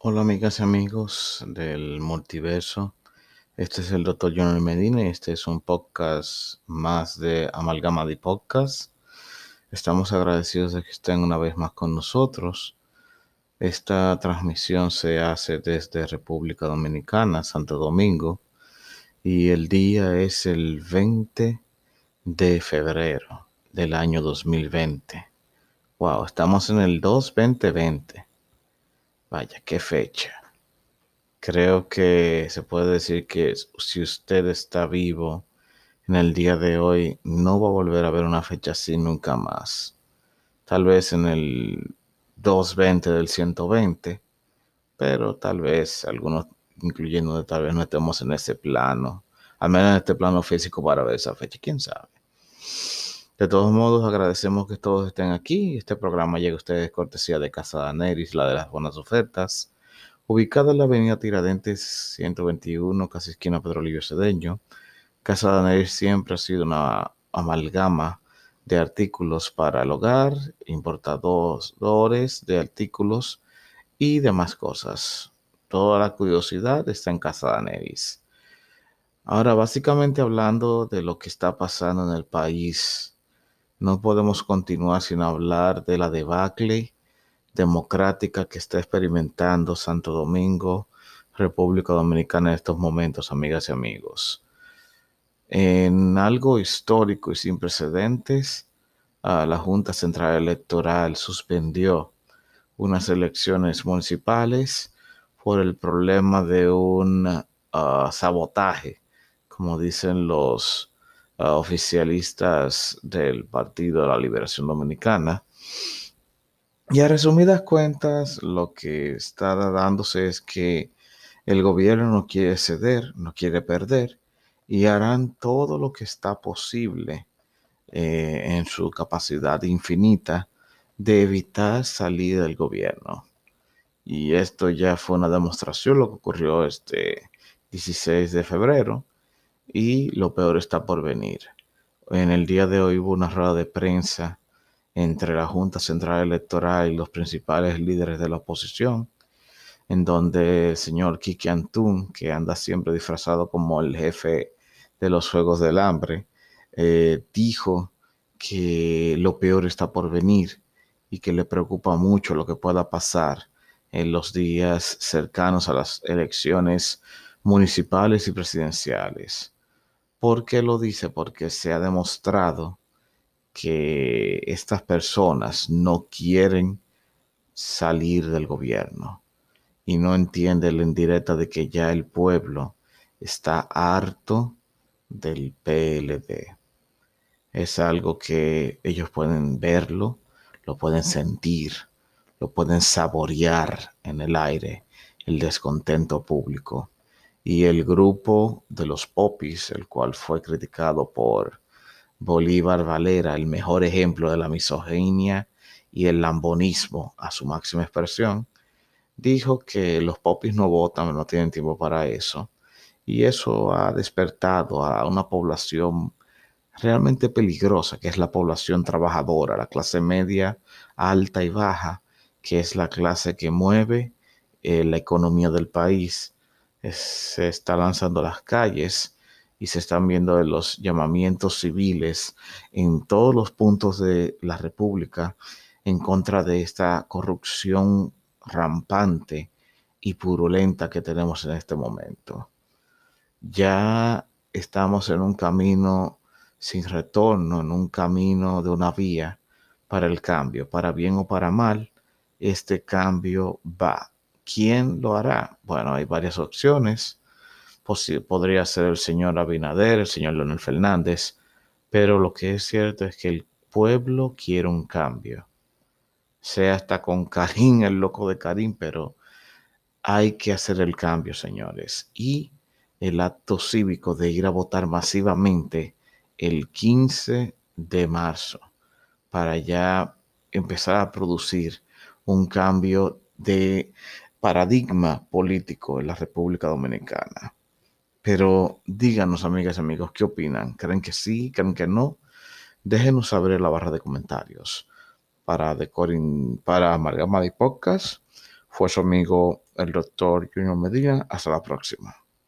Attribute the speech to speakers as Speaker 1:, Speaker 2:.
Speaker 1: Hola amigas y amigos del multiverso. Este es el Dr. John Medina y este es un podcast más de Amalgama de Podcast. Estamos agradecidos de que estén una vez más con nosotros. Esta transmisión se hace desde República Dominicana, Santo Domingo, y el día es el 20 de febrero del año 2020. Wow, estamos en el 2-2020. Vaya, qué fecha. Creo que se puede decir que si usted está vivo en el día de hoy, no va a volver a ver una fecha así nunca más. Tal vez en el 220 del 120, pero tal vez algunos, incluyendo tal vez no estemos en ese plano, al menos en este plano físico para ver esa fecha, quién sabe. De todos modos, agradecemos que todos estén aquí. Este programa llega a ustedes cortesía de Casa Daneris, la de las buenas ofertas, ubicada en la avenida Tiradentes 121, casi esquina Pedro Livio Cedeño. Casa Daneris siempre ha sido una amalgama de artículos para el hogar, importadores de artículos y demás cosas. Toda la curiosidad está en Casa Daneris. Ahora, básicamente hablando de lo que está pasando en el país, no podemos continuar sin hablar de la debacle democrática que está experimentando Santo Domingo, República Dominicana en estos momentos, amigas y amigos. En algo histórico y sin precedentes, la Junta Central Electoral suspendió unas elecciones municipales por el problema de un uh, sabotaje, como dicen los oficialistas del Partido de la Liberación Dominicana. Y a resumidas cuentas, lo que está dándose es que el gobierno no quiere ceder, no quiere perder, y harán todo lo que está posible eh, en su capacidad infinita de evitar salir del gobierno. Y esto ya fue una demostración, lo que ocurrió este 16 de febrero, y lo peor está por venir. En el día de hoy hubo una rueda de prensa entre la Junta Central Electoral y los principales líderes de la oposición, en donde el señor Kiki Antún, que anda siempre disfrazado como el jefe de los Juegos del Hambre, eh, dijo que lo peor está por venir y que le preocupa mucho lo que pueda pasar en los días cercanos a las elecciones municipales y presidenciales. ¿Por qué lo dice? Porque se ha demostrado que estas personas no quieren salir del gobierno y no entienden la indirecta de que ya el pueblo está harto del PLD. Es algo que ellos pueden verlo, lo pueden sentir, lo pueden saborear en el aire, el descontento público y el grupo de los popis, el cual fue criticado por Bolívar Valera, el mejor ejemplo de la misoginia y el lambonismo a su máxima expresión, dijo que los popis no votan, no tienen tiempo para eso. Y eso ha despertado a una población realmente peligrosa, que es la población trabajadora, la clase media, alta y baja, que es la clase que mueve eh, la economía del país se está lanzando a las calles y se están viendo los llamamientos civiles en todos los puntos de la República en contra de esta corrupción rampante y purulenta que tenemos en este momento. Ya estamos en un camino sin retorno, en un camino de una vía para el cambio, para bien o para mal, este cambio va ¿Quién lo hará? Bueno, hay varias opciones. podría ser el señor Abinader, el señor Leonel Fernández, pero lo que es cierto es que el pueblo quiere un cambio. Sea hasta con Karim, el loco de Karim, pero hay que hacer el cambio, señores. Y el acto cívico de ir a votar masivamente el 15 de marzo para ya empezar a producir un cambio de paradigma político en la República Dominicana. Pero díganos, amigas y amigos, ¿qué opinan? ¿Creen que sí? ¿Creen que no? Déjenos saber en la barra de comentarios. Para Decorin, para Amalgama de Podcast, fue su amigo el doctor Junior Medina. Hasta la próxima.